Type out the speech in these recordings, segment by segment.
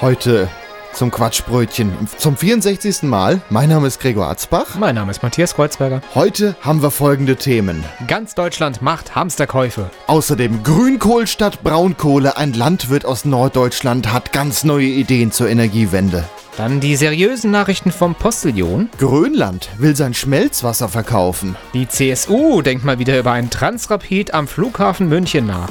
Heute zum Quatschbrötchen zum 64. Mal. Mein Name ist Gregor Atzbach. Mein Name ist Matthias Kreuzberger. Heute haben wir folgende Themen. Ganz Deutschland macht Hamsterkäufe. Außerdem Grünkohl statt Braunkohle. Ein Landwirt aus Norddeutschland hat ganz neue Ideen zur Energiewende. Dann die seriösen Nachrichten vom Postillion. Grönland will sein Schmelzwasser verkaufen. Die CSU denkt mal wieder über einen Transrapid am Flughafen München nach.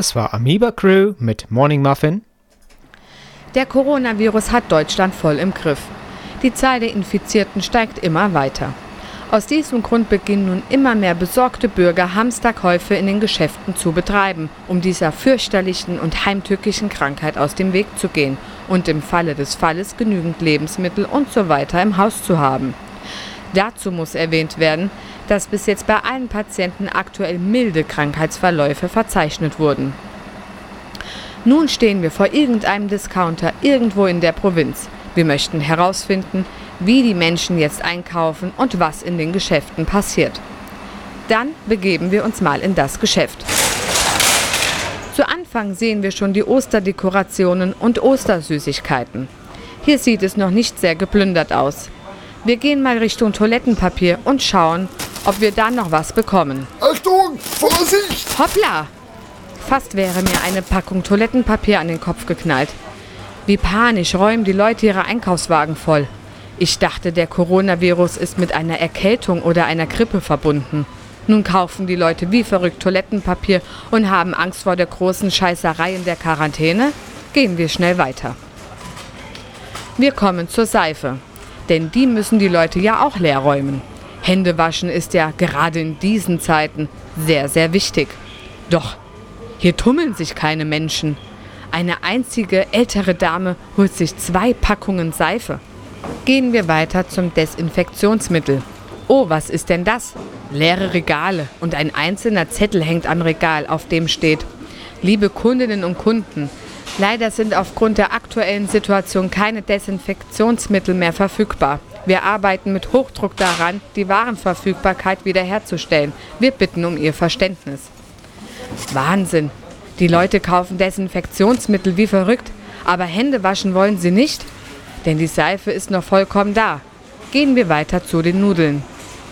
Das war Amoeba Crew mit Morning Muffin. Der Coronavirus hat Deutschland voll im Griff. Die Zahl der Infizierten steigt immer weiter. Aus diesem Grund beginnen nun immer mehr besorgte Bürger Hamsterkäufe in den Geschäften zu betreiben, um dieser fürchterlichen und heimtückischen Krankheit aus dem Weg zu gehen und im Falle des Falles genügend Lebensmittel und so weiter im Haus zu haben. Dazu muss erwähnt werden, dass bis jetzt bei allen Patienten aktuell milde Krankheitsverläufe verzeichnet wurden. Nun stehen wir vor irgendeinem Discounter irgendwo in der Provinz. Wir möchten herausfinden, wie die Menschen jetzt einkaufen und was in den Geschäften passiert. Dann begeben wir uns mal in das Geschäft. Zu Anfang sehen wir schon die Osterdekorationen und Ostersüßigkeiten. Hier sieht es noch nicht sehr geplündert aus. Wir gehen mal Richtung Toilettenpapier und schauen, ob wir da noch was bekommen. Achtung! Vorsicht! Hoppla! Fast wäre mir eine Packung Toilettenpapier an den Kopf geknallt. Wie panisch räumen die Leute ihre Einkaufswagen voll. Ich dachte, der Coronavirus ist mit einer Erkältung oder einer Grippe verbunden. Nun kaufen die Leute wie verrückt Toilettenpapier und haben Angst vor der großen Scheißerei in der Quarantäne? Gehen wir schnell weiter. Wir kommen zur Seife. Denn die müssen die Leute ja auch leer räumen. Hände waschen ist ja gerade in diesen Zeiten sehr, sehr wichtig. Doch, hier tummeln sich keine Menschen. Eine einzige ältere Dame holt sich zwei Packungen Seife. Gehen wir weiter zum Desinfektionsmittel. Oh, was ist denn das? Leere Regale und ein einzelner Zettel hängt am Regal, auf dem steht, liebe Kundinnen und Kunden, leider sind aufgrund der aktuellen Situation keine Desinfektionsmittel mehr verfügbar. Wir arbeiten mit Hochdruck daran, die Warenverfügbarkeit wiederherzustellen. Wir bitten um Ihr Verständnis. Wahnsinn. Die Leute kaufen Desinfektionsmittel wie verrückt, aber Hände waschen wollen sie nicht, denn die Seife ist noch vollkommen da. Gehen wir weiter zu den Nudeln.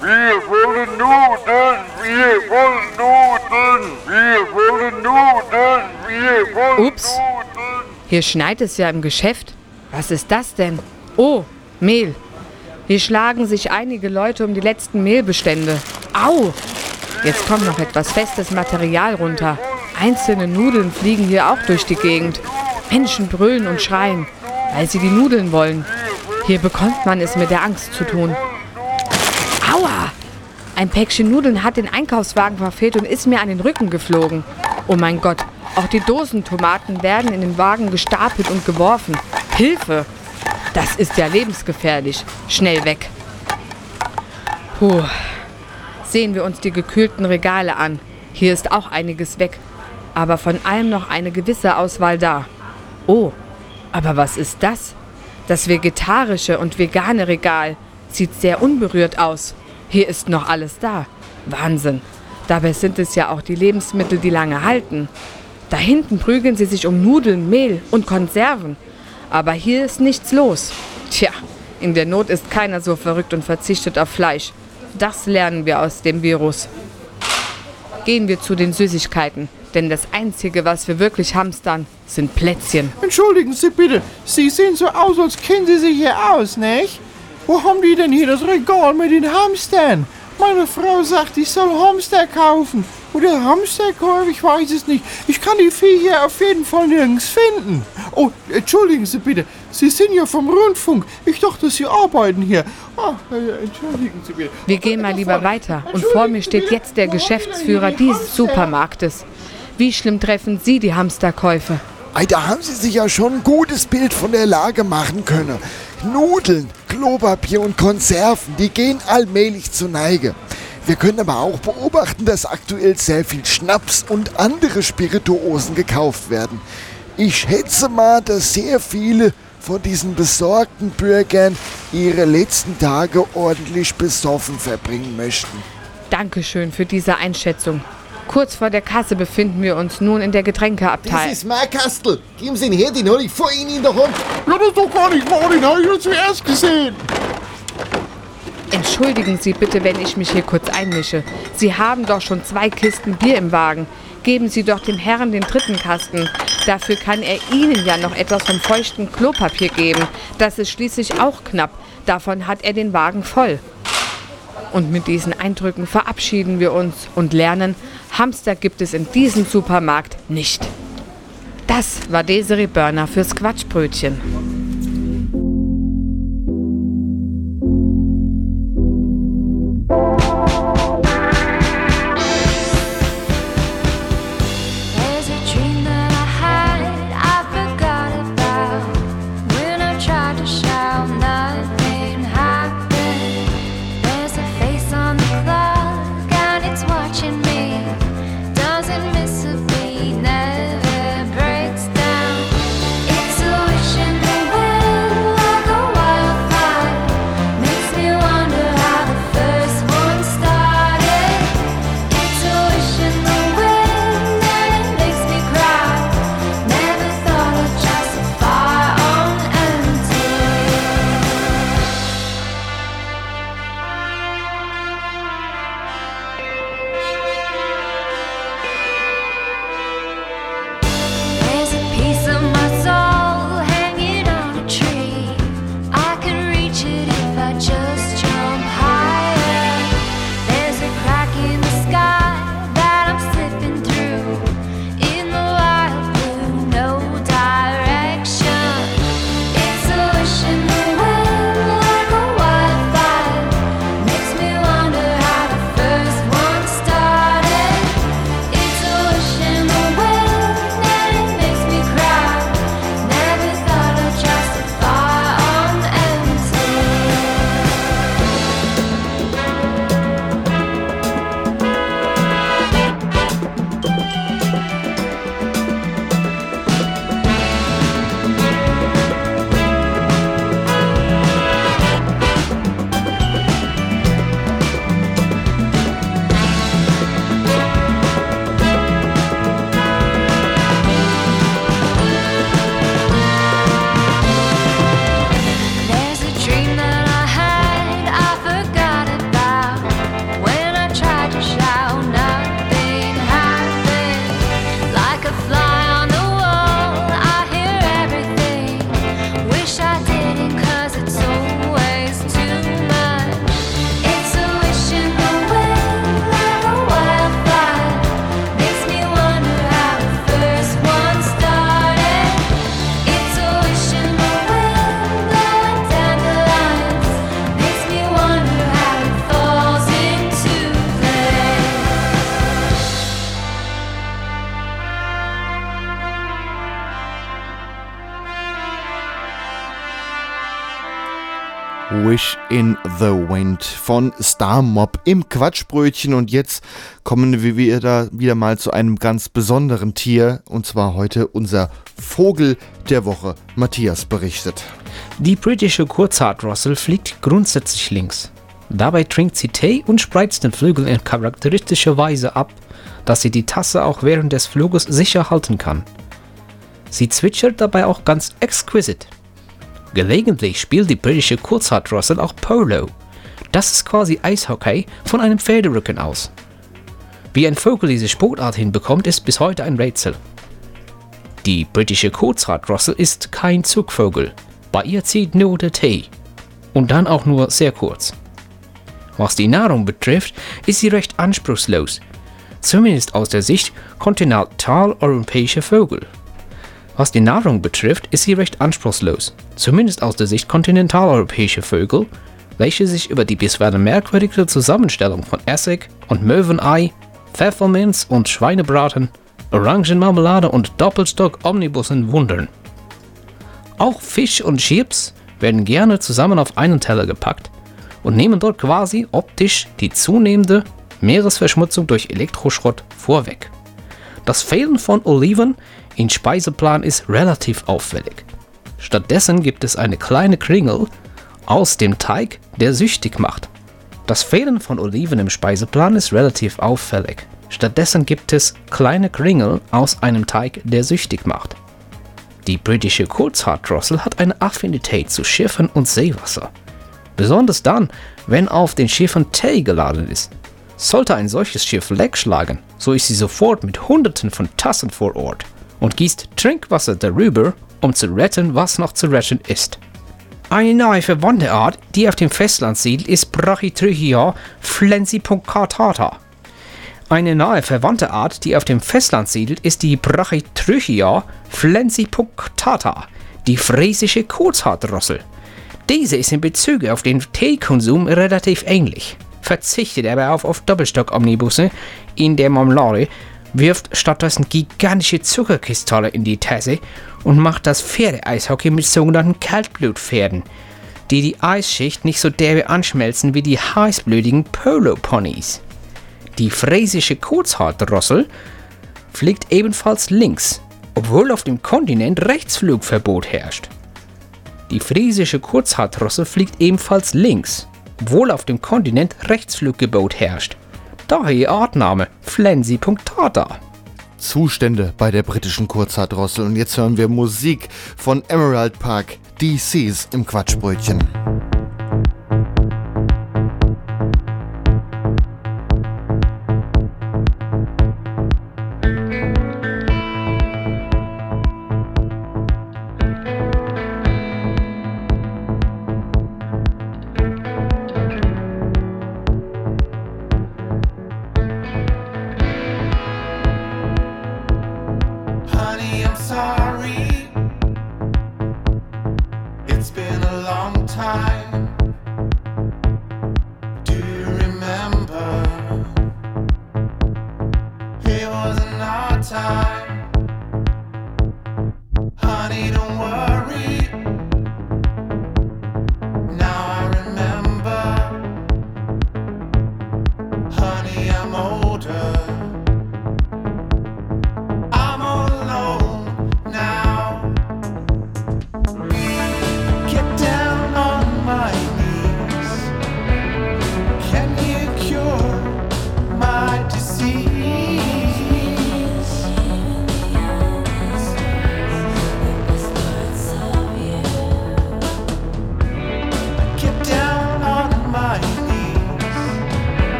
Wir wollen Nudeln, wir wollen Nudeln, wir wollen Nudeln, wir wollen Ups. Nudeln. Hier schneit es ja im Geschäft. Was ist das denn? Oh, Mehl. Hier schlagen sich einige Leute um die letzten Mehlbestände. Au! Jetzt kommt noch etwas festes Material runter. Einzelne Nudeln fliegen hier auch durch die Gegend. Menschen brüllen und schreien, weil sie die Nudeln wollen. Hier bekommt man es mit der Angst zu tun. Aua! Ein Päckchen Nudeln hat den Einkaufswagen verfehlt und ist mir an den Rücken geflogen. Oh mein Gott, auch die Dosentomaten werden in den Wagen gestapelt und geworfen. Hilfe! Das ist ja lebensgefährlich. Schnell weg. Puh. Sehen wir uns die gekühlten Regale an. Hier ist auch einiges weg. Aber von allem noch eine gewisse Auswahl da. Oh, aber was ist das? Das vegetarische und vegane Regal sieht sehr unberührt aus. Hier ist noch alles da. Wahnsinn. Dabei sind es ja auch die Lebensmittel, die lange halten. Da hinten prügeln sie sich um Nudeln, Mehl und Konserven. Aber hier ist nichts los. Tja, in der Not ist keiner so verrückt und verzichtet auf Fleisch. Das lernen wir aus dem Virus. Gehen wir zu den Süßigkeiten. Denn das Einzige, was wir wirklich hamstern, sind Plätzchen. Entschuldigen Sie bitte, Sie sehen so aus, als kennen Sie sich hier aus, nicht? Wo haben die denn hier das Regal mit den Hamstern? Meine Frau sagt, ich soll Hamster kaufen. Oder Hamsterkorb, ich weiß es nicht. Ich kann die Vieh hier auf jeden Fall nirgends finden. Oh, entschuldigen Sie bitte, Sie sind ja vom Rundfunk. Ich dachte, Sie arbeiten hier. Ah, äh, entschuldigen Sie bitte. Wir gehen mal lieber weiter. Und vor mir steht jetzt der Geschäftsführer dieses Supermarktes. Wie schlimm treffen Sie die Hamsterkäufe? Ei, da haben Sie sich ja schon ein gutes Bild von der Lage machen können. Nudeln, Klopapier und Konserven, die gehen allmählich zur Neige. Wir können aber auch beobachten, dass aktuell sehr viel Schnaps und andere Spirituosen gekauft werden. Ich schätze mal, dass sehr viele von diesen besorgten Bürgern ihre letzten Tage ordentlich besoffen verbringen möchten. Dankeschön für diese Einschätzung. Kurz vor der Kasse befinden wir uns nun in der Das Getränkeabteil. ist mein Kastel. Geben Sie ihn her, den hol ich vor Ihnen in der Hand. Ja, das ist doch gar nicht wahr, den habe ich ja zuerst gesehen. Entschuldigen Sie bitte, wenn ich mich hier kurz einmische. Sie haben doch schon zwei Kisten Bier im Wagen. Geben Sie doch dem Herrn den dritten Kasten. Dafür kann er Ihnen ja noch etwas vom feuchten Klopapier geben. Das ist schließlich auch knapp. Davon hat er den Wagen voll. Und mit diesen Eindrücken verabschieden wir uns und lernen, Hamster gibt es in diesem Supermarkt nicht. Das war Desiree Börner fürs Quatschbrötchen. The Wind von Star Mob im Quatschbrötchen. Und jetzt kommen wir wieder, wieder mal zu einem ganz besonderen Tier. Und zwar heute unser Vogel der Woche. Matthias berichtet. Die britische Kurzhaartrossel fliegt grundsätzlich links. Dabei trinkt sie Tee und spreizt den Flügel in charakteristischer Weise ab, dass sie die Tasse auch während des Fluges sicher halten kann. Sie zwitschert dabei auch ganz exquisit. Gelegentlich spielt die britische Kurzhaartrossel auch Polo. Das ist quasi Eishockey von einem Pferderücken aus. Wie ein Vogel diese Sportart hinbekommt, ist bis heute ein Rätsel. Die britische Kurzhaartrossel ist kein Zugvogel. Bei ihr zieht nur der Tee. Und dann auch nur sehr kurz. Was die Nahrung betrifft, ist sie recht anspruchslos. Zumindest aus der Sicht kontinentaleuropäischer Vögel. Was die Nahrung betrifft, ist sie recht anspruchslos, zumindest aus der Sicht kontinentaleuropäischer Vögel, welche sich über die bisweilen merkwürdige Zusammenstellung von Essig und Möwenei, Pfefferminz und Schweinebraten, Orangenmarmelade und Doppelstock-Omnibussen wundern. Auch Fisch und Chips werden gerne zusammen auf einen Teller gepackt und nehmen dort quasi optisch die zunehmende Meeresverschmutzung durch Elektroschrott vorweg. Das Fehlen von Oliven im Speiseplan ist relativ auffällig. Stattdessen gibt es eine kleine Kringel aus dem Teig, der süchtig macht. Das Fehlen von Oliven im Speiseplan ist relativ auffällig. Stattdessen gibt es kleine Kringel aus einem Teig, der süchtig macht. Die britische Kurzhaardrossel hat eine Affinität zu Schiffen und Seewasser. Besonders dann, wenn auf den Schiffen Tee geladen ist. Sollte ein solches Schiff Leck schlagen, so ist sie sofort mit Hunderten von Tassen vor Ort und gießt Trinkwasser darüber, um zu retten, was noch zu retten ist. Eine neue verwandte Art, die auf dem Festland siedelt, ist Brachytrichia flensipunctata. Eine nahe verwandte Art, die auf dem Festland siedelt, ist die Brachytrichia flensipunctata, die fräsische Kurzhaardrossel. Diese ist in Bezug auf den Teekonsum relativ ähnlich, verzichtet aber auf, auf Doppelstock-Omnibusse in der Marmelade, wirft stattdessen gigantische Zuckerkristalle in die Tasse und macht das Pferdeeishockey mit sogenannten Kaltblutpferden, die die Eisschicht nicht so derbe anschmelzen wie die heißblütigen Polo-Ponys. Die fräsische Kurzhaardrossel fliegt ebenfalls links, obwohl auf dem Kontinent Rechtsflugverbot herrscht. Die friesische Kurzhaardrossel fliegt ebenfalls links, obwohl auf dem Kontinent Rechtsfluggebot herrscht. Daher ihr Artname Flensi.tata. Zustände bei der britischen Kurzhaardrossel. Und jetzt hören wir Musik von Emerald Park, DCs im Quatschbrötchen.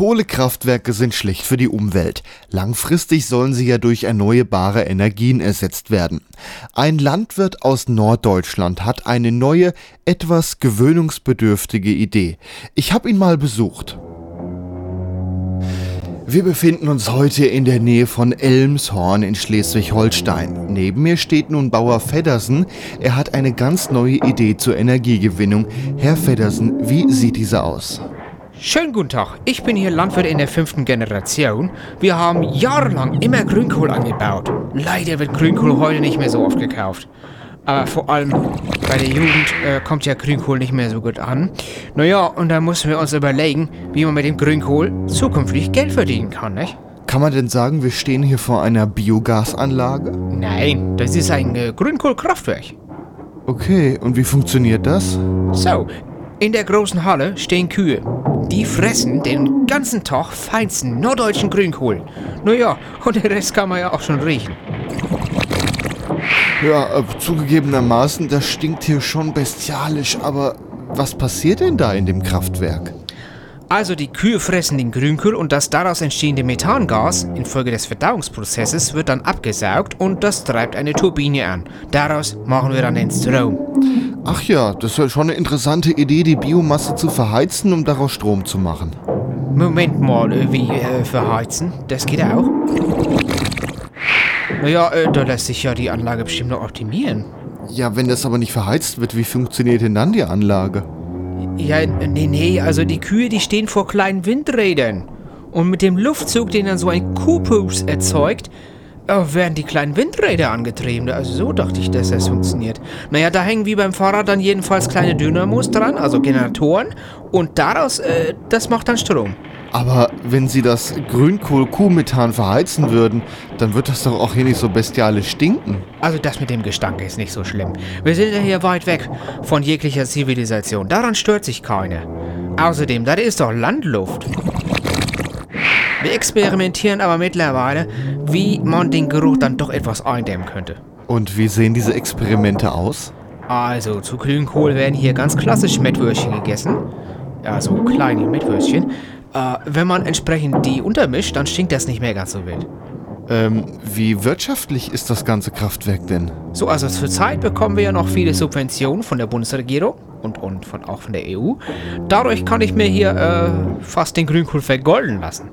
Kohlekraftwerke sind schlecht für die Umwelt. Langfristig sollen sie ja durch erneuerbare Energien ersetzt werden. Ein Landwirt aus Norddeutschland hat eine neue, etwas gewöhnungsbedürftige Idee. Ich habe ihn mal besucht. Wir befinden uns heute in der Nähe von Elmshorn in Schleswig-Holstein. Neben mir steht nun Bauer Feddersen. Er hat eine ganz neue Idee zur Energiegewinnung. Herr Feddersen, wie sieht diese aus? Schönen guten Tag, ich bin hier Landwirt in der fünften Generation. Wir haben jahrelang immer Grünkohl angebaut. Leider wird Grünkohl heute nicht mehr so oft gekauft. Aber vor allem bei der Jugend äh, kommt ja Grünkohl nicht mehr so gut an. Naja, und da müssen wir uns überlegen, wie man mit dem Grünkohl zukünftig Geld verdienen kann, nicht? Kann man denn sagen, wir stehen hier vor einer Biogasanlage? Nein, das ist ein äh, Grünkohlkraftwerk. Okay, und wie funktioniert das? So, in der großen Halle stehen Kühe. Die fressen den ganzen Tag feinsten norddeutschen Grünkohl. Naja, und den Rest kann man ja auch schon riechen. Ja, äh, zugegebenermaßen, das stinkt hier schon bestialisch, aber was passiert denn da in dem Kraftwerk? Also die Kühe fressen den Grünkohl und das daraus entstehende Methangas infolge des Verdauungsprozesses wird dann abgesaugt und das treibt eine Turbine an. Daraus machen wir dann den Strom. Ach ja, das ist ja schon eine interessante Idee, die Biomasse zu verheizen, um daraus Strom zu machen. Moment mal, äh, wie äh, verheizen? Das geht auch? Naja, äh, da lässt sich ja die Anlage bestimmt noch optimieren. Ja, wenn das aber nicht verheizt wird, wie funktioniert denn dann die Anlage? Ja, nee, nee, also die Kühe, die stehen vor kleinen Windrädern. Und mit dem Luftzug, den dann so ein Kuhpups erzeugt, werden die kleinen Windräder angetrieben. Also so dachte ich, dass das funktioniert. Naja, da hängen wie beim Fahrrad dann jedenfalls kleine Dynamos dran, also Generatoren. Und daraus, äh, das macht dann Strom. Aber wenn sie das Grünkohl-Kuhmethan verheizen würden, dann wird das doch auch hier nicht so bestialisch stinken. Also das mit dem Gestank ist nicht so schlimm. Wir sind ja hier weit weg von jeglicher Zivilisation. Daran stört sich keiner. Außerdem, das ist doch Landluft. Wir experimentieren aber mittlerweile, wie man den Geruch dann doch etwas eindämmen könnte. Und wie sehen diese Experimente aus? Also, zu Grünkohl werden hier ganz klassisch Mettwürstchen gegessen. Ja, so kleine Mettwürstchen. Äh, wenn man entsprechend die untermischt, dann stinkt das nicht mehr ganz so wild. Ähm, wie wirtschaftlich ist das ganze Kraftwerk denn? So, also zurzeit bekommen wir ja noch viele Subventionen von der Bundesregierung und, und von, auch von der EU. Dadurch kann ich mir hier äh, fast den Grünkohl vergolden lassen.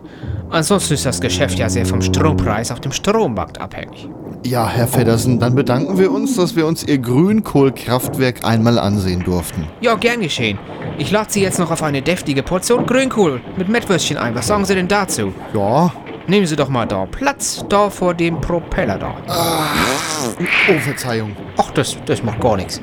Ansonsten ist das Geschäft ja sehr vom Strompreis auf dem Strommarkt abhängig. Ja, Herr Feddersen, dann bedanken wir uns, dass wir uns Ihr Grünkohlkraftwerk einmal ansehen durften. Ja, gern geschehen. Ich lade Sie jetzt noch auf eine deftige Portion Grünkohl mit Mettwürstchen ein. Was sagen Sie denn dazu? Ja. Nehmen Sie doch mal da Platz, da vor dem Propeller da. Oh, Verzeihung. Ach, das, das macht gar nichts.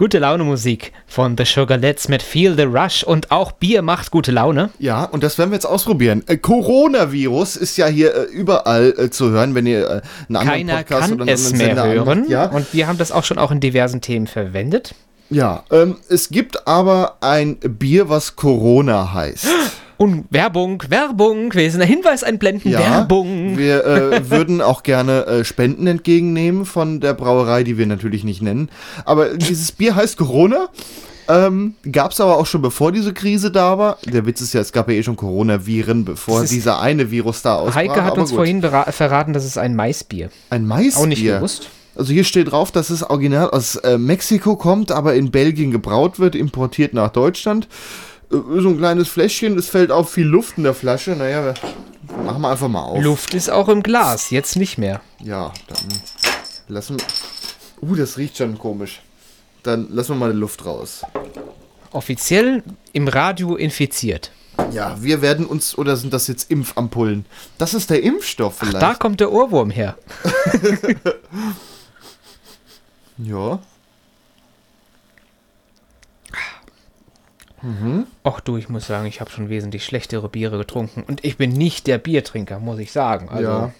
Gute Laune Musik von The Sugalettes mit Feel the Rush und auch Bier macht gute Laune. Ja, und das werden wir jetzt ausprobieren. Äh, Coronavirus ist ja hier äh, überall äh, zu hören, wenn ihr äh, einen anderen Keiner Podcast kann oder einen es anderen mehr Sender hören. anmacht. Ja, Und wir haben das auch schon auch in diversen Themen verwendet. ja ähm, es gibt aber ein Bier, was Corona heißt. Und Werbung, Werbung, wir sind ein Hinweis einblenden, Ja, Werbung. Wir äh, würden auch gerne äh, Spenden entgegennehmen von der Brauerei, die wir natürlich nicht nennen. Aber dieses Bier heißt Corona. Ähm, gab es aber auch schon bevor diese Krise da war. Der Witz ist ja, es gab ja eh schon Coronaviren, bevor dieser eine Virus da ausbrach. Heike hat uns gut. vorhin verraten, das ist ein Maisbier. ein Maisbier. Auch nicht gewusst. Also hier steht drauf, dass es original aus äh, Mexiko kommt, aber in Belgien gebraut wird, importiert nach Deutschland. So ein kleines Fläschchen, es fällt auf viel Luft in der Flasche. Naja, machen wir einfach mal auf. Luft ist auch im Glas, jetzt nicht mehr. Ja, dann lassen wir. Uh, das riecht schon komisch. Dann lassen wir mal die Luft raus. Offiziell im Radio infiziert. Ja, wir werden uns, oder sind das jetzt Impfampullen? Das ist der Impfstoff vielleicht. Da kommt der Ohrwurm her. ja. Ach du, ich muss sagen, ich habe schon wesentlich schlechtere Biere getrunken. Und ich bin nicht der Biertrinker, muss ich sagen. Also, ja.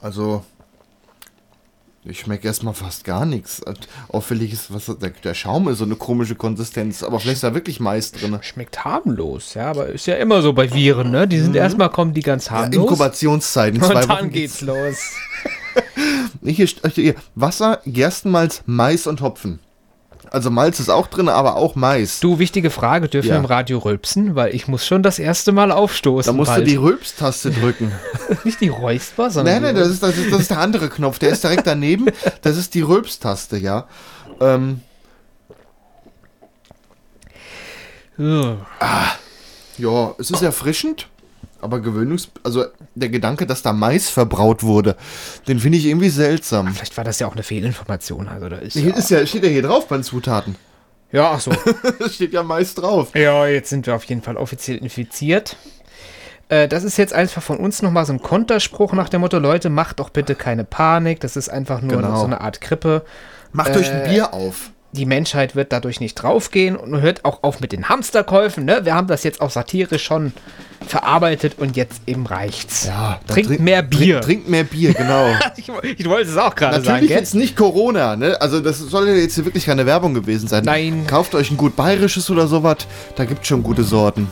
Also, ich schmecke erstmal fast gar nichts. Auffällig ist, was der, der Schaum ist so eine komische Konsistenz, aber vielleicht ist da wirklich Mais drin. Schmeckt harmlos, ja, aber ist ja immer so bei Viren, ne? Die sind erstmal kommen die ganz harmlos. Inkubationszeit in zwei und dann Wochen geht's los. Hier, hier, Wasser, Gerstenmalz, Mais und Hopfen. Also Malz ist auch drin, aber auch Mais. Du, wichtige Frage, dürfen Ja. wir im Radio rülpsen? Weil ich muss schon das erste Mal aufstoßen. da musst bald. du die Rülpstaste drücken. Nicht die Räusper, sondern nein, nein, das ist, das, ist, das ist der andere Knopf. Der ist direkt daneben. Das ist die Rülpstaste, ja. Ähm, Ugh. ja, es ist erfrischend, aber gewöhnungs... Also der Gedanke, dass da Mais verbraut wurde, den finde ich irgendwie seltsam. Vielleicht war das ja auch eine Fehlinformation. Also da ist Hier ja, ist ja, steht ja hier drauf bei den Zutaten. ja, ach so. Da steht ja Mais drauf. Ja, jetzt sind wir auf jeden Fall offiziell infiziert. Äh, Das ist jetzt einfach von uns nochmal so ein Konterspruch nach dem Motto, Leute, macht doch bitte keine Panik. Das ist einfach nur Genau. so eine Art Grippe. Macht euch ein Äh, Bier auf. Die Menschheit wird dadurch nicht draufgehen und hört auch auf mit den Hamsterkäufen. Ne? Wir haben das jetzt auch satirisch schon verarbeitet und jetzt eben reicht's. Ja, Trinkt trink- mehr Bier. Trink, trinkt mehr Bier, genau. Ich, ich wollte es auch gerade sagen. Natürlich jetzt nicht Corona, ne? Also das soll ja jetzt hier wirklich keine Werbung gewesen sein. Nein. Kauft euch ein gut bayerisches oder sowas, da gibt schon gute Sorten.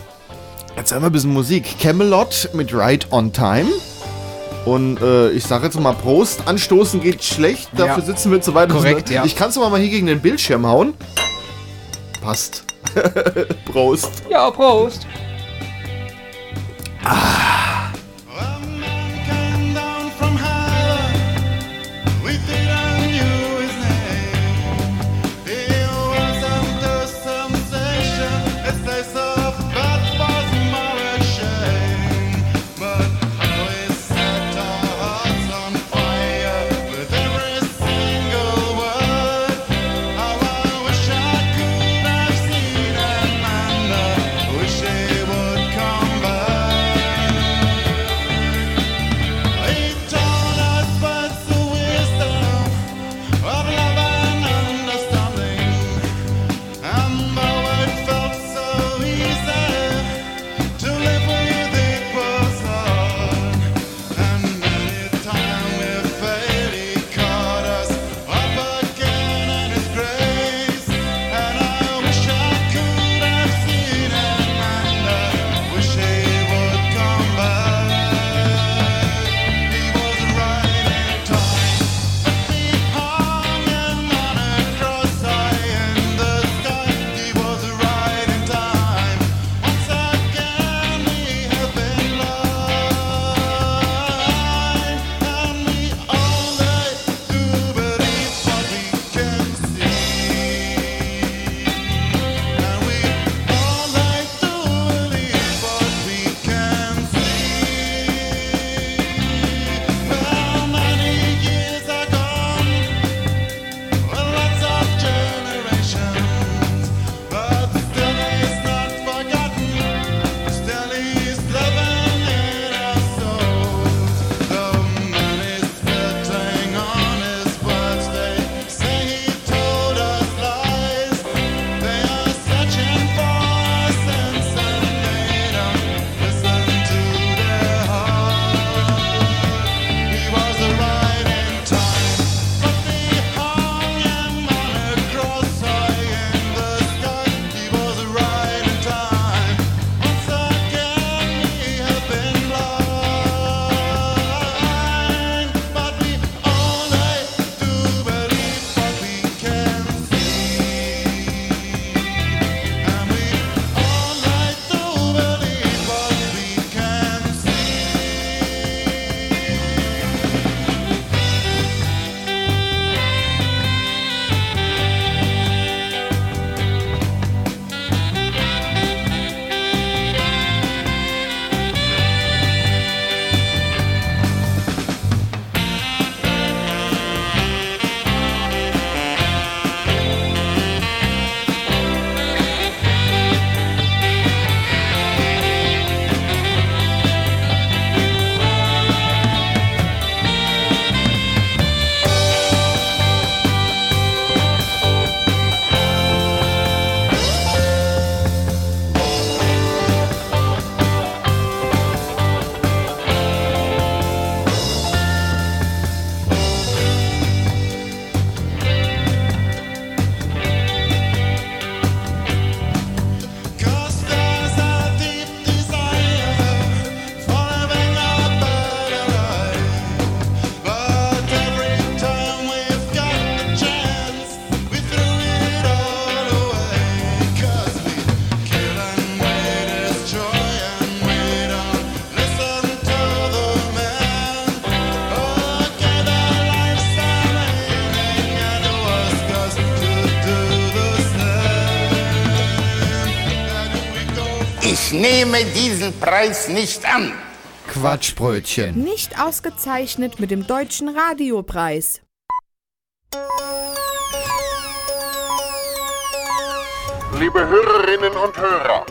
Jetzt haben wir ein bisschen Musik. Camelot mit Right on Time. Und äh, ich sage jetzt mal Prost. Anstoßen geht schlecht, dafür Ja. sitzen wir zu weit Korrekt, ja. Ich kann es aber mal hier gegen den Bildschirm hauen. Passt. Prost. Ja, Prost. A nehme diesen Preis nicht an. Quatschbrötchen. Nicht ausgezeichnet mit dem Deutschen Radiopreis. Liebe Hörerinnen und Hörer,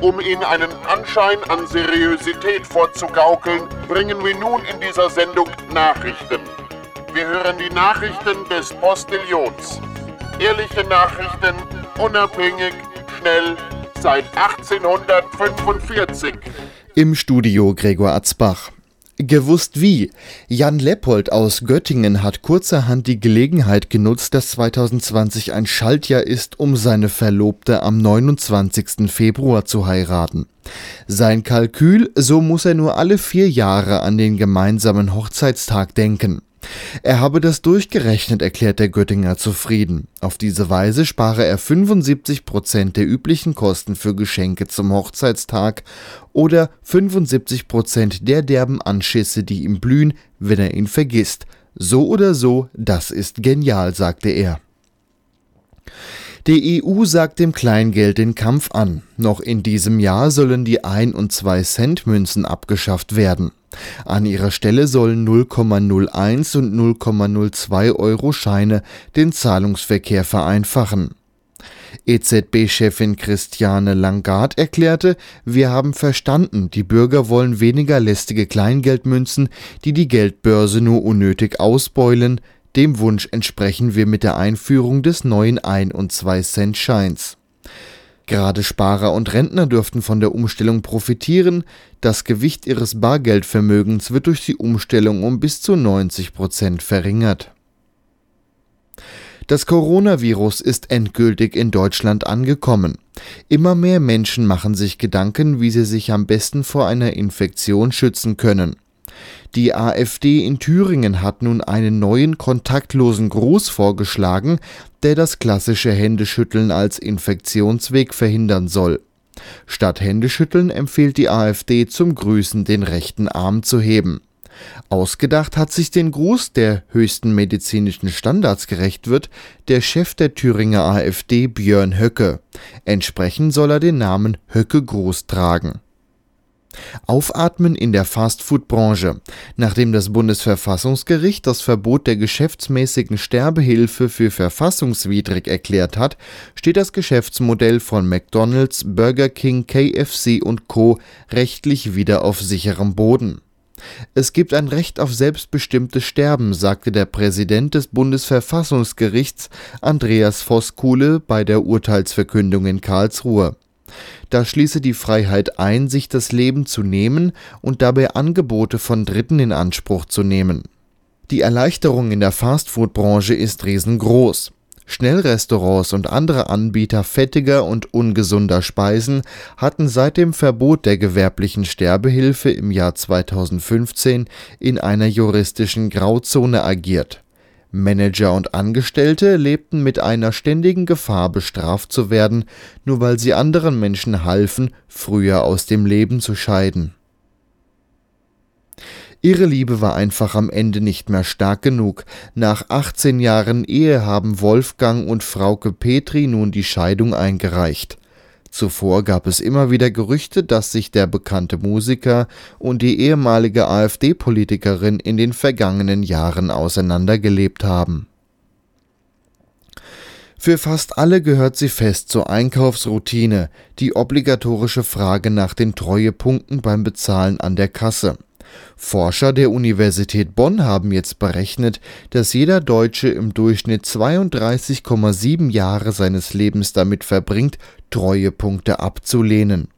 um Ihnen einen Anschein an Seriosität vorzugaukeln, bringen wir nun in dieser Sendung Nachrichten. Wir hören die Nachrichten des Postillons. Ehrliche Nachrichten, unabhängig, schnell, seit 1845. Im Studio Gregor Atzbach. Gewusst wie. Jan Leppold aus Göttingen hat kurzerhand die Gelegenheit genutzt, dass 2020 ein Schaltjahr ist, um seine Verlobte am 29. Februar zu heiraten. Sein Kalkül, so muss er nur alle vier Jahre an den gemeinsamen Hochzeitstag denken. Er habe das durchgerechnet, erklärt der Göttinger zufrieden. Auf diese Weise spare er 75 Prozent der üblichen Kosten für Geschenke zum Hochzeitstag oder 75 Prozent der derben Anschisse, die ihm blühen, wenn er ihn vergisst. So oder so, das ist genial, sagte er. Die EU sagt dem Kleingeld den Kampf an. Noch in diesem Jahr sollen die 1 und 2 Cent Münzen abgeschafft werden. An ihrer Stelle sollen 0,01 und 0,02 Euro Scheine den Zahlungsverkehr vereinfachen. EZB-Chefin Christiane Langard erklärte, wir haben verstanden, die Bürger wollen weniger lästige Kleingeldmünzen, die die Geldbörse nur unnötig ausbeulen. Dem Wunsch entsprechen wir mit der Einführung des neuen 1 und 2 Cent Scheins. Gerade Sparer und Rentner dürften von der Umstellung profitieren. Das Gewicht ihres Bargeldvermögens wird durch die Umstellung um bis zu 90 Prozent verringert. Das Coronavirus ist endgültig in Deutschland angekommen. Immer mehr Menschen machen sich Gedanken, wie sie sich am besten vor einer Infektion schützen können. Die AfD in Thüringen hat nun einen neuen kontaktlosen Gruß vorgeschlagen, der das klassische Händeschütteln als Infektionsweg verhindern soll. Statt Händeschütteln empfiehlt die AfD zum Grüßen den rechten Arm zu heben. Ausgedacht hat sich den Gruß, der höchsten medizinischen Standards gerecht wird, der Chef der Thüringer AfD Björn Höcke. Entsprechend soll er den Namen Höcke-Gruß tragen. Aufatmen in der Fastfood-Branche. Nachdem das Bundesverfassungsgericht das Verbot der geschäftsmäßigen Sterbehilfe für verfassungswidrig erklärt hat, steht das Geschäftsmodell von McDonald's, Burger King, KFC und Co. rechtlich wieder auf sicherem Boden. Es gibt ein Recht auf selbstbestimmtes Sterben, sagte der Präsident des Bundesverfassungsgerichts Andreas Voskuhle bei der Urteilsverkündung in Karlsruhe. Da schließe die Freiheit ein, sich das Leben zu nehmen und dabei Angebote von Dritten in Anspruch zu nehmen. Die Erleichterung in der Fastfood-Branche ist riesengroß. Schnellrestaurants und andere Anbieter fettiger und ungesunder Speisen hatten seit dem Verbot der gewerblichen Sterbehilfe im Jahr 2015 in einer juristischen Grauzone agiert. Manager und Angestellte lebten mit einer ständigen Gefahr, bestraft zu werden, nur weil sie anderen Menschen halfen, früher aus dem Leben zu scheiden. Ihre Liebe war einfach am Ende nicht mehr stark genug. Nach 18 Jahren Ehe haben Wolfgang und Frauke Petri nun die Scheidung eingereicht. Zuvor gab es immer wieder Gerüchte, dass sich der bekannte Musiker und die ehemalige AfD-Politikerin in den vergangenen Jahren auseinandergelebt haben. Für fast alle gehört sie fest zur Einkaufsroutine, die obligatorische Frage nach den Treuepunkten beim Bezahlen an der Kasse. Forscher der Universität Bonn haben jetzt berechnet, dass jeder Deutsche im Durchschnitt 32,7 Jahre seines Lebens damit verbringt, Treuepunkte abzulehnen.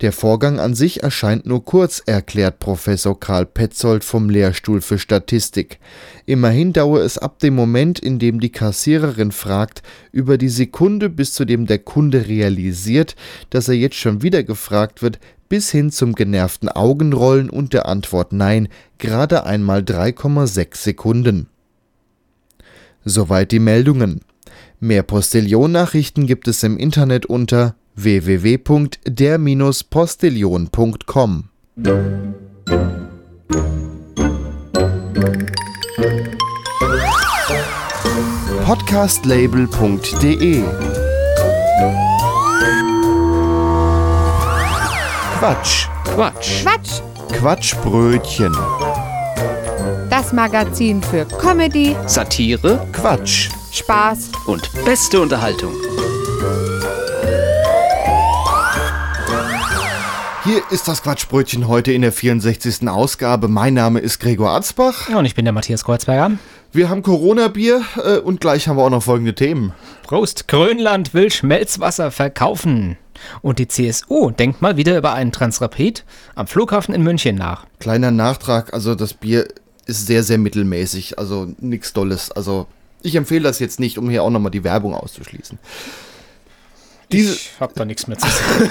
Der Vorgang an sich erscheint nur kurz, erklärt Professor Karl Petzold vom Lehrstuhl für Statistik. Immerhin dauere es ab dem Moment, in dem die Kassiererin fragt, über die Sekunde bis zu dem der Kunde realisiert, dass er jetzt schon wieder gefragt wird, bis hin zum genervten Augenrollen und der Antwort Nein gerade einmal 3,6 Sekunden. Soweit die Meldungen. Mehr Postillon-Nachrichten gibt es im Internet unter www.der-postillon.com. Podcastlabel.de Quatsch. Quatsch. Quatsch, Quatschbrötchen. das Magazin für Comedy, Satire Quatsch. Spaß und beste Unterhaltung. Hier ist das Quatschbrötchen heute in der 64. Ausgabe. Mein Name ist Gregor Arzbach. Und ich bin der Matthias Kreuzberger. Wir haben Corona-Bier äh, und gleich haben wir auch noch folgende Themen. Prost, Grönland will Schmelzwasser verkaufen. Und die CSU denkt mal wieder über einen Transrapid am Flughafen in München nach. Kleiner Nachtrag, also das Bier ist sehr, sehr mittelmäßig, also nichts Dolles. Also ich empfehle das jetzt nicht, um hier auch nochmal die Werbung auszuschließen. Diese, ich hab da nichts mehr zu sagen.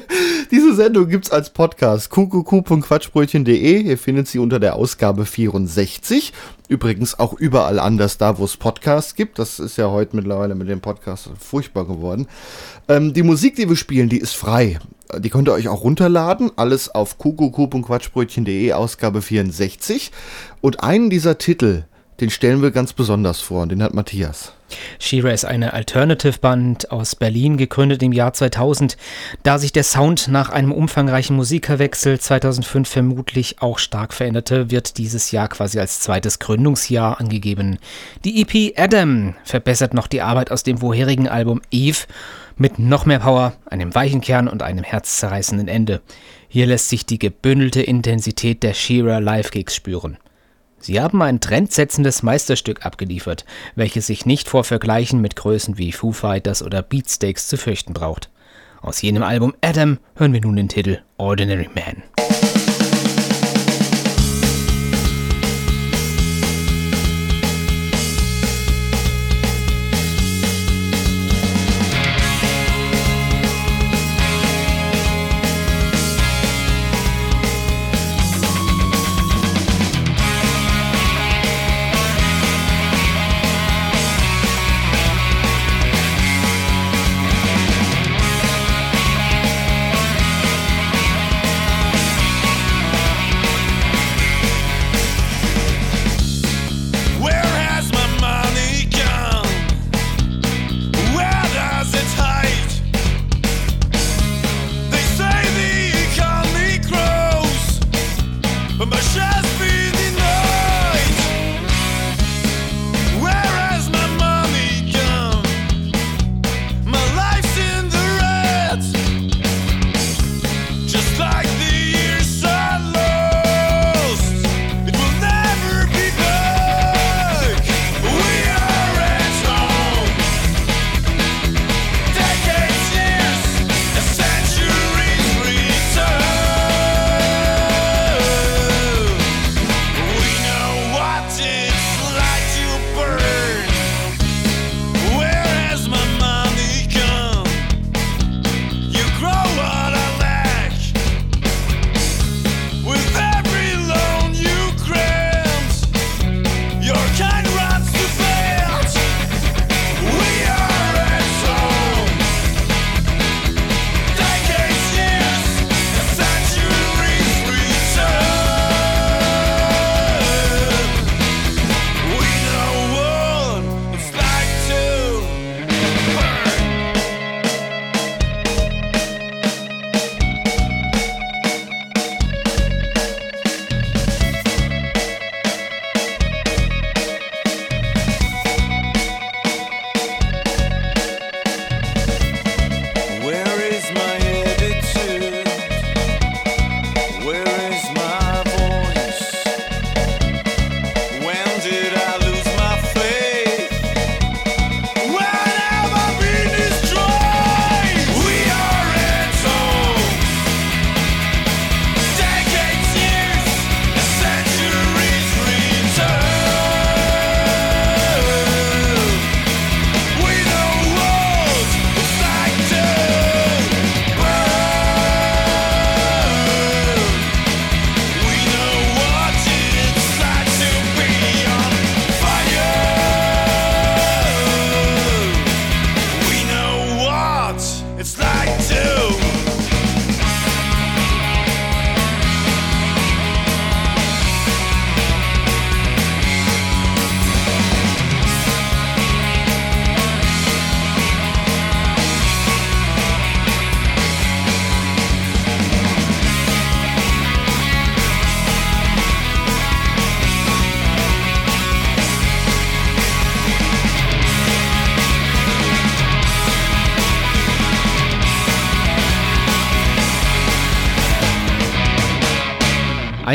diese Sendung gibt's als Podcast. qqq.quatschbrötchen.de. Ihr findet sie unter der Ausgabe 64. Übrigens auch überall anders da, wo es Podcasts gibt. Das ist ja heute mittlerweile mit dem Podcast furchtbar geworden. Ähm, die Musik, die wir spielen, die ist frei. Die könnt ihr euch auch runterladen. Alles auf qqq.quatschbrötchen.de, Ausgabe 64. Und einen dieser Titel, den stellen wir ganz besonders vor. Und den hat Matthias. Shira ist eine Alternative-Band aus Berlin, gegründet im Jahr 2000. Da sich der Sound nach einem umfangreichen Musikerwechsel 2005 vermutlich auch stark veränderte, wird dieses Jahr quasi als zweites Gründungsjahr angegeben. Die EP Adam verbessert noch die Arbeit aus dem vorherigen Album Eve mit noch mehr Power, einem weichen Kern und einem herzzerreißenden Ende. Hier lässt sich die gebündelte Intensität der Shira Live-Gigs spüren. Sie haben ein trendsetzendes Meisterstück abgeliefert, welches sich nicht vor Vergleichen mit Größen wie Foo Fighters oder Beatsteaks zu fürchten braucht. Aus jenem Album Adam hören wir nun den Titel Ordinary Man.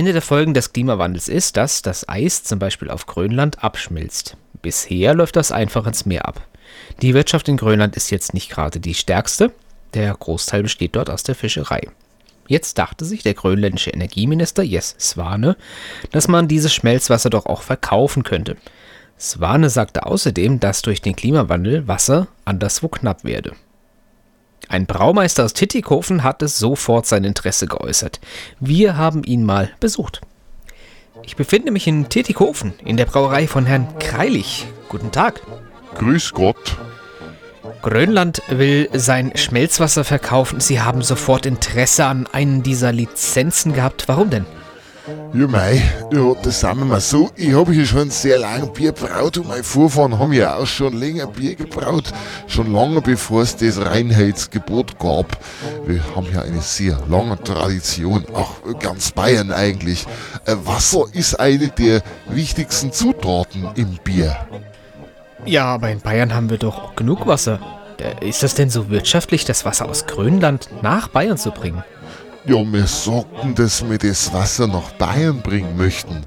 Eine der Folgen des Klimawandels ist, dass das Eis zum Beispiel auf Grönland abschmilzt. Bisher läuft das einfach ins Meer ab. Die Wirtschaft in Grönland ist jetzt nicht gerade die stärkste. Der Großteil besteht dort aus der Fischerei. Jetzt dachte sich der grönländische Energieminister Jes Swane, dass man dieses Schmelzwasser doch auch verkaufen könnte. Swane sagte außerdem, dass durch den Klimawandel Wasser anderswo knapp werde. Ein Braumeister aus Tittikofen hatte sofort sein Interesse geäußert. Wir haben ihn mal besucht. Ich befinde mich in Tittikofen, in der Brauerei von Herrn Kreilich. Guten Tag. Grüß Gott. Grönland will sein Schmelzwasser verkaufen. Sie haben sofort Interesse an einen dieser Lizenzen gehabt. Warum denn? Ja, mei, ja, das sagen wir mal so. Ich habe hier schon sehr lange Bier braut und meine Vorfahren haben ja auch schon länger Bier gebraut. Schon lange bevor es das Reinheitsgebot gab. Wir haben ja eine sehr lange Tradition, auch ganz Bayern eigentlich. Äh, Wasser ist eine der wichtigsten Zutaten im Bier. Ja, aber in Bayern haben wir doch genug Wasser. Äh, Ist das denn so wirtschaftlich, das Wasser aus Grönland nach Bayern zu bringen? Ja, wir sagten, dass wir das Wasser nach Bayern bringen möchten.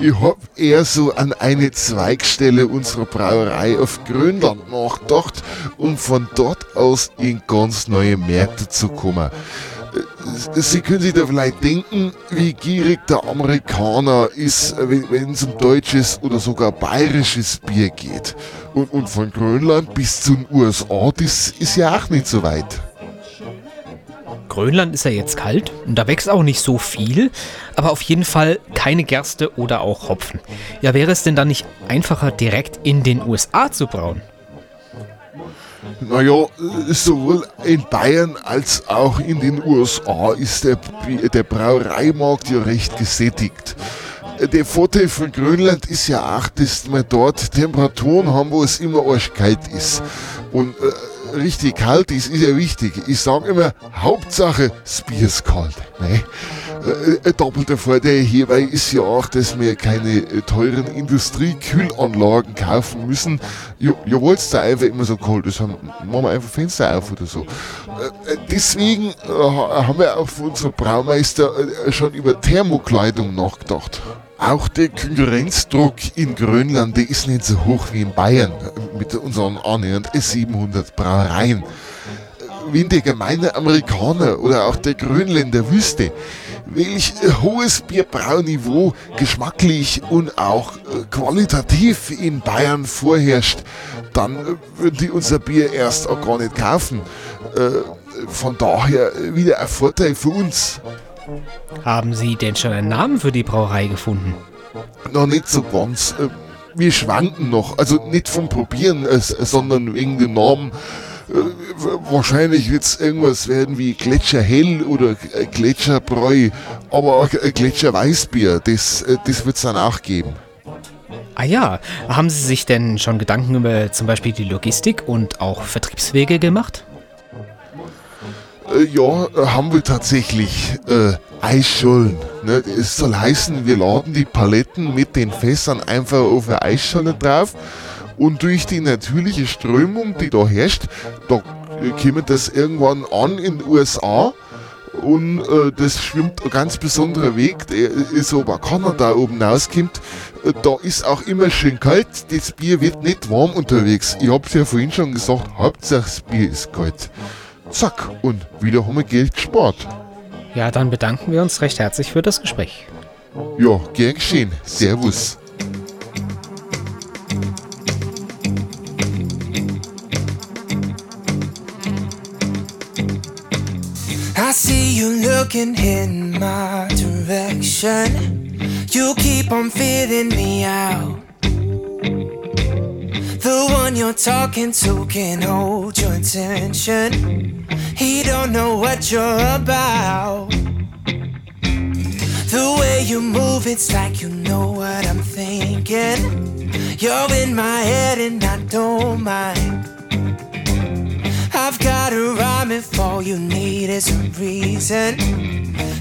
Ich hab eher so an eine Zweigstelle unserer Brauerei auf Grönland nachgedacht, um von dort aus in ganz neue Märkte zu kommen. Äh, Sie können sich da vielleicht denken, wie gierig der Amerikaner ist, wenn es um deutsches oder sogar bayerisches Bier geht. Und, und von Grönland bis zu den USA, das ist ja auch nicht so weit. Grönland ist ja jetzt kalt und da wächst auch nicht so viel, aber auf jeden Fall keine Gerste oder auch Hopfen. Ja, wäre es denn dann nicht einfacher, direkt in den USA zu brauen? Naja, sowohl in Bayern als auch in den USA ist der, der Brauereimarkt ja recht gesättigt. Der Vorteil von Grönland ist ja auch, dass wir dort Temperaturen haben, wo es immer arschkalt ist. Und äh, richtig kalt ist, ist ja wichtig. Ich sage immer, Hauptsache, das Bier ist kalt. Ne? Äh, Ein doppelter Vorteil hierbei ist ja auch, dass wir keine teuren Industriekühlanlagen kaufen müssen. Ja, ja weil es da einfach immer so kalt ist, machen wir einfach Fenster auf oder so. Äh, äh, Deswegen haben wir auch von unserem Braumeister schon über Thermokleidung nachgedacht. Auch der Konkurrenzdruck in Grönland, ist nicht so hoch wie in Bayern mit unseren annähernd 700 Brauereien. Wenn der gemeine Amerikaner oder auch der Grönländer wüsste, welch hohes Bierbrauniveau geschmacklich und auch äh, qualitativ in Bayern vorherrscht, dann äh, würden die unser Bier erst auch gar nicht kaufen. Äh, Von daher wieder ein Vorteil für uns. Haben Sie denn schon einen Namen für die Brauerei gefunden? Noch nicht so ganz. Äh, Wir schwanken noch. Also nicht vom Probieren, äh, sondern wegen dem Namen. Äh, Wahrscheinlich wird es irgendwas werden wie Gletscherhell oder Gletscherbräu. Aber auch Gletscherweißbier, das, das wird es dann auch geben. Ah ja, haben Sie sich denn schon Gedanken über zum Beispiel die Logistik und auch Vertriebswege gemacht? Äh, ja, äh, haben wir tatsächlich äh, Eisschollen. Ne? Es soll heißen, wir laden die Paletten mit den Fässern einfach auf eine Eisscholle drauf und durch die natürliche Strömung, die da herrscht, da kommt das irgendwann an in den USA und äh, das schwimmt ein ganz besonderer Weg, der ist aber Kanada oben rauskommt. Äh, Da ist auch immer schön kalt, das Bier wird nicht warm unterwegs. Ich hab's ja vorhin schon gesagt, Hauptsache das Bier ist kalt. Zack, und wieder haben wir Geld gespart. Ja, dann bedanken wir uns recht herzlich für das Gespräch. Ja, gern geschehen. Servus. I see you looking in my direction. You keep on feeling me out. The one you're talking to can hold your attention. He don't know what you're about. The way you move, it's like you know what I'm thinking. You're in my head and I don't mind. I've got a rhyme if all you need is a reason.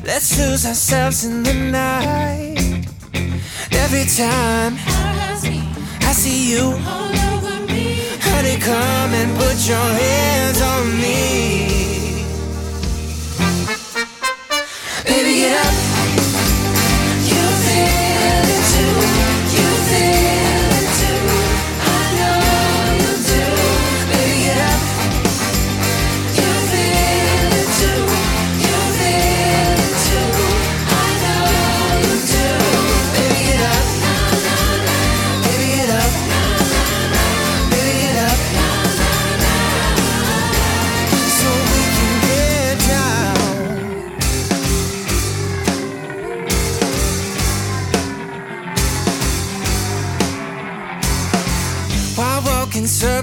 Let's lose ourselves in the night. Every time I see you, Honey, come and put your hands on me. Baby, get up. You feel it too. You feel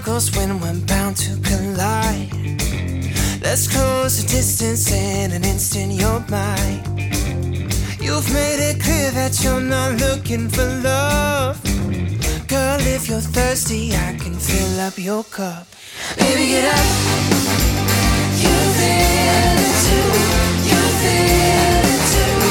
circles when we're bound to collide. Let's close the distance in an instant, you're mine. You've made it clear that you're not looking for love. Girl, if you're thirsty, I can fill up your cup. Baby, get up. You feel it too. You feel it too.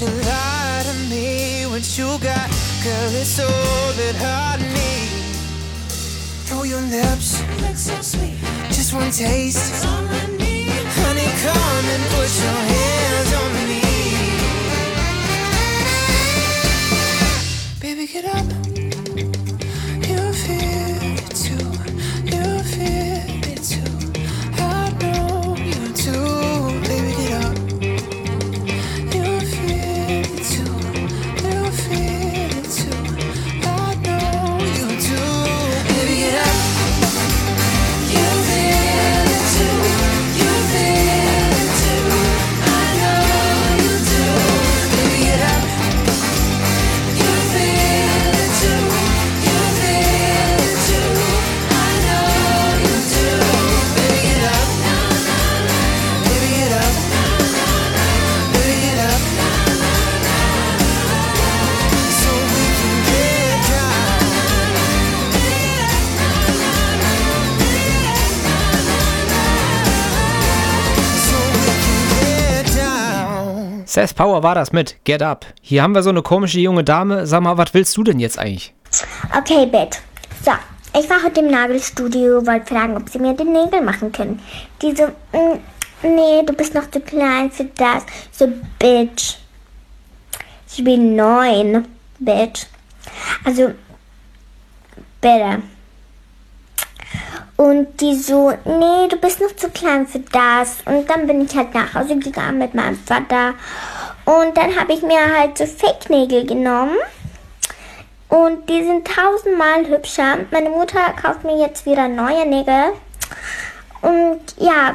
You lie to me. What you got, girl, it's all that I need. Throw your lips, look so sweet. Just one taste, That's all I need. Honey, come and put your hands on me. Baby, get up. You feel Seth Power war das mit Get Up. Hier haben wir so eine komische junge Dame. Sag mal, was willst du denn jetzt eigentlich? Okay, Bett. So, ich war heute im Nagelstudio, wollte fragen, ob sie mir die Nägel machen können. Die so, "Mm, nee, du bist noch zu klein für das. So, Bitch. Ich bin neun, Bitch. Also, bitte. Und die so, nee, du bist noch zu klein für das. Und dann bin ich halt nach Hause gegangen mit meinem Vater. Und dann habe ich mir halt so Fake-Nägel genommen. Und die sind tausendmal hübscher. Meine Mutter kauft mir jetzt wieder neue Nägel. Und ja,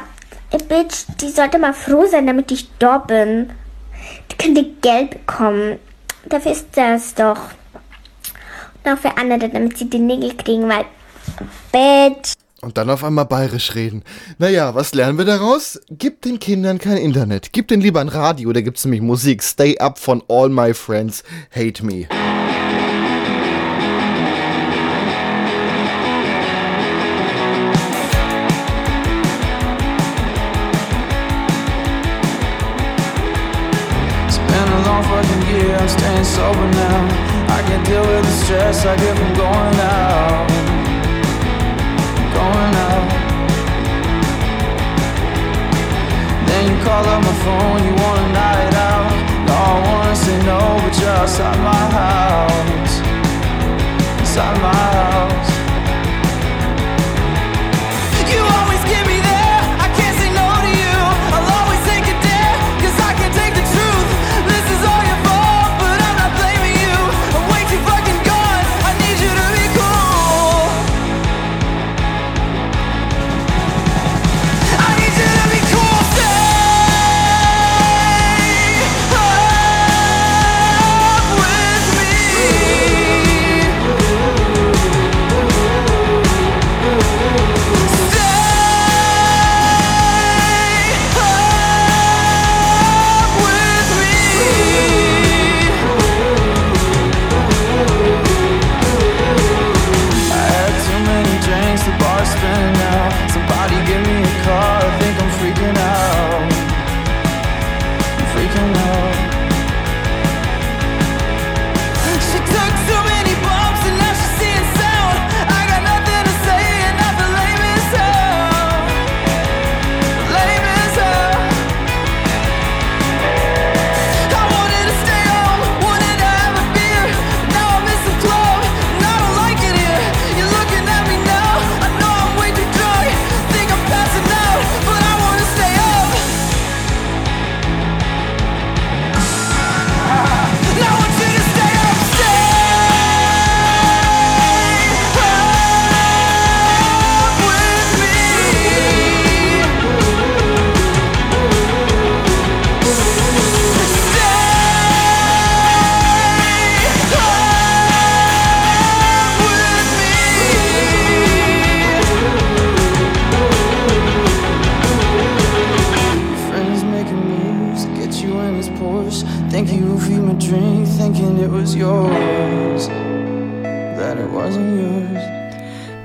Bitch, die sollte mal froh sein, damit ich da bin. Die könnte Geld bekommen. Dafür ist das doch. Und auch für andere, damit sie die Nägel kriegen, weil Bitch. Und dann auf einmal bayerisch reden. Naja, was lernen wir daraus? Gib den Kindern kein Internet. Gib denen lieber ein Radio, da gibt's nämlich Musik. Stay up von All My Friends Hate Me. Year, I'm staying sober now. I can't deal with the stress I get from going out. Going out. Then you call up my phone, you want a night out. No, I wanna say no, but you're outside my house. Inside my house.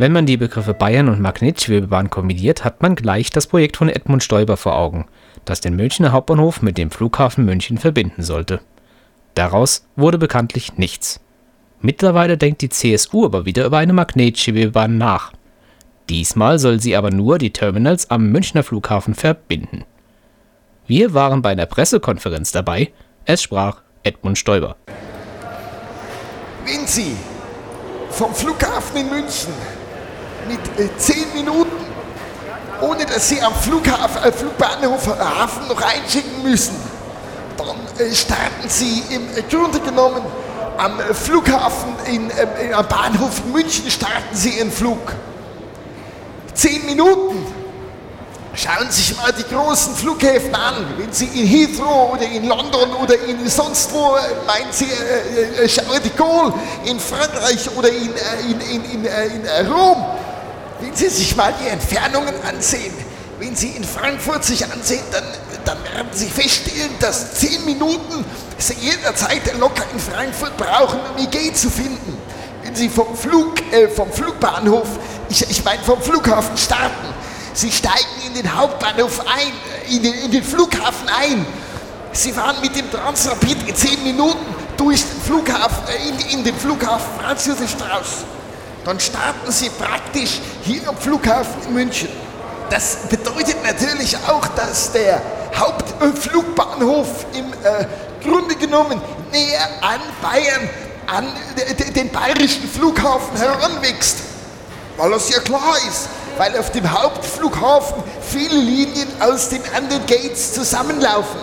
Wenn man die Begriffe Bayern und Magnetschwebebahn kombiniert, hat man gleich das Projekt von Edmund Stoiber vor Augen, das den Münchner Hauptbahnhof mit dem Flughafen München verbinden sollte. Daraus wurde bekanntlich nichts. Mittlerweile denkt die CSU aber wieder über eine Magnetschwebebahn nach. Diesmal soll sie aber nur die Terminals am Münchner Flughafen verbinden. Wir waren bei einer Pressekonferenz dabei. Es sprach Edmund Stoiber. Wenn vom Flughafen in München mit äh, 10 Minuten, ohne dass Sie am Flughafen, äh, Flugbahnhof äh, Hafen noch einschicken müssen, dann starten Sie im Grunde genommen am Flughafen, in, am Bahnhof München starten Sie Ihren Flug. 10 Minuten. Schauen Sie sich mal die großen Flughäfen an. Wenn Sie in Heathrow oder in London oder in sonst wo, meinen Sie äh, äh, Charles de Gaulle in Frankreich oder in, äh, in, in, in, in Rom. Wenn Sie sich mal die Entfernungen ansehen, wenn Sie in Frankfurt sich ansehen, dann, dann werden Sie feststellen, dass 10 Minuten Sie jederzeit locker in Frankfurt brauchen, um IG zu finden. Wenn Sie vom, Flug, äh, vom Flugbahnhof, ich, ich meine vom Flughafen starten, Sie steigen in den Hauptbahnhof ein, äh, in den, in den Flughafen ein. Sie fahren mit dem Transrapid in 10 Minuten durch den Flughafen, äh, in, in den Flughafen Franz Josef Strauß. Dann starten Sie praktisch hier am Flughafen in München. Das bedeutet natürlich auch, dass der Hauptflugbahnhof im äh, Grunde genommen näher an Bayern, an den bayerischen Flughafen heranwächst. Weil das ja klar ist, weil auf dem Hauptflughafen viele Linien aus den anderen Gates zusammenlaufen.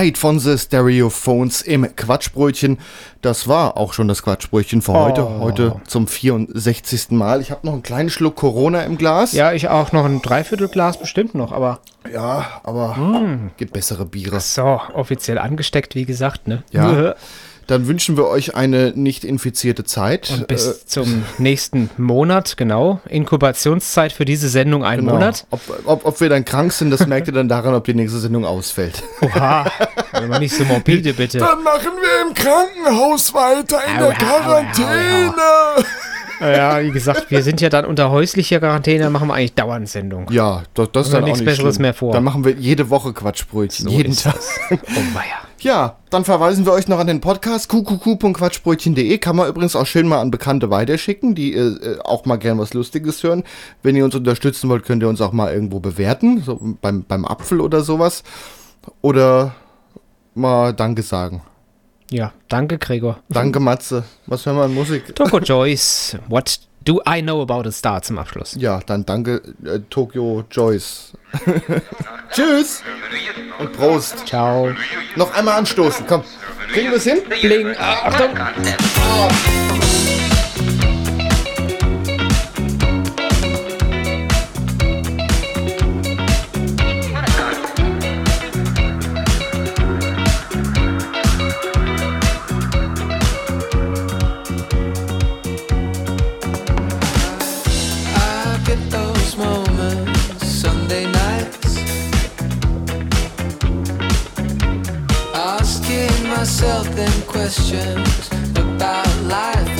Zeit von The Stereophones im Quatschbrötchen. Das war auch schon das Quatschbrötchen für heute. Oh. Heute zum 64. Mal. Ich habe noch einen kleinen Schluck Corona im Glas. Ja, ich auch noch ein Dreiviertelglas bestimmt noch, aber. Ja, aber gibt bessere Biere. So, offiziell angesteckt, wie gesagt, ne? Ja. Dann wünschen wir euch eine nicht infizierte Zeit. Und bis Äh, zum nächsten Monat, genau. Inkubationszeit für diese Sendung ein genau. Monat. Ob, ob, ob wir dann krank sind, das merkt ihr dann daran, ob die nächste Sendung ausfällt. Oha, immer nicht so morbide, bitte. Dann machen wir im Krankenhaus weiter in Au, der au, Quarantäne. Ja, wie gesagt, wir sind ja dann unter häuslicher Quarantäne, dann machen wir eigentlich dauernd Sendung. Ja, das, das ist dann auch nichts nicht Besseres schlimm. mehr vor. Dann machen wir jede Woche Quatschbrötchen. So jeden Tag. Oh weia. Ja, dann verweisen wir euch noch an den Podcast qqq.quatschbrötchen.de. Kann man übrigens auch schön mal an Bekannte weiterschicken, die äh, auch mal gern was Lustiges hören. Wenn ihr uns unterstützen wollt, könnt ihr uns auch mal irgendwo bewerten, so beim, beim Apfel oder sowas. Oder mal Danke sagen. Ja, danke, Gregor. Danke, Matze. Was hören wir an Musik? Toko Joyce, what do I know about a star zum Abschluss? Ja, dann danke, äh, Tokyo Joyce. Tschüss und Prost. Ciao. Noch einmal anstoßen, komm. Kriegen wir es hin? Bling. Achtung. I yourself in questions about life.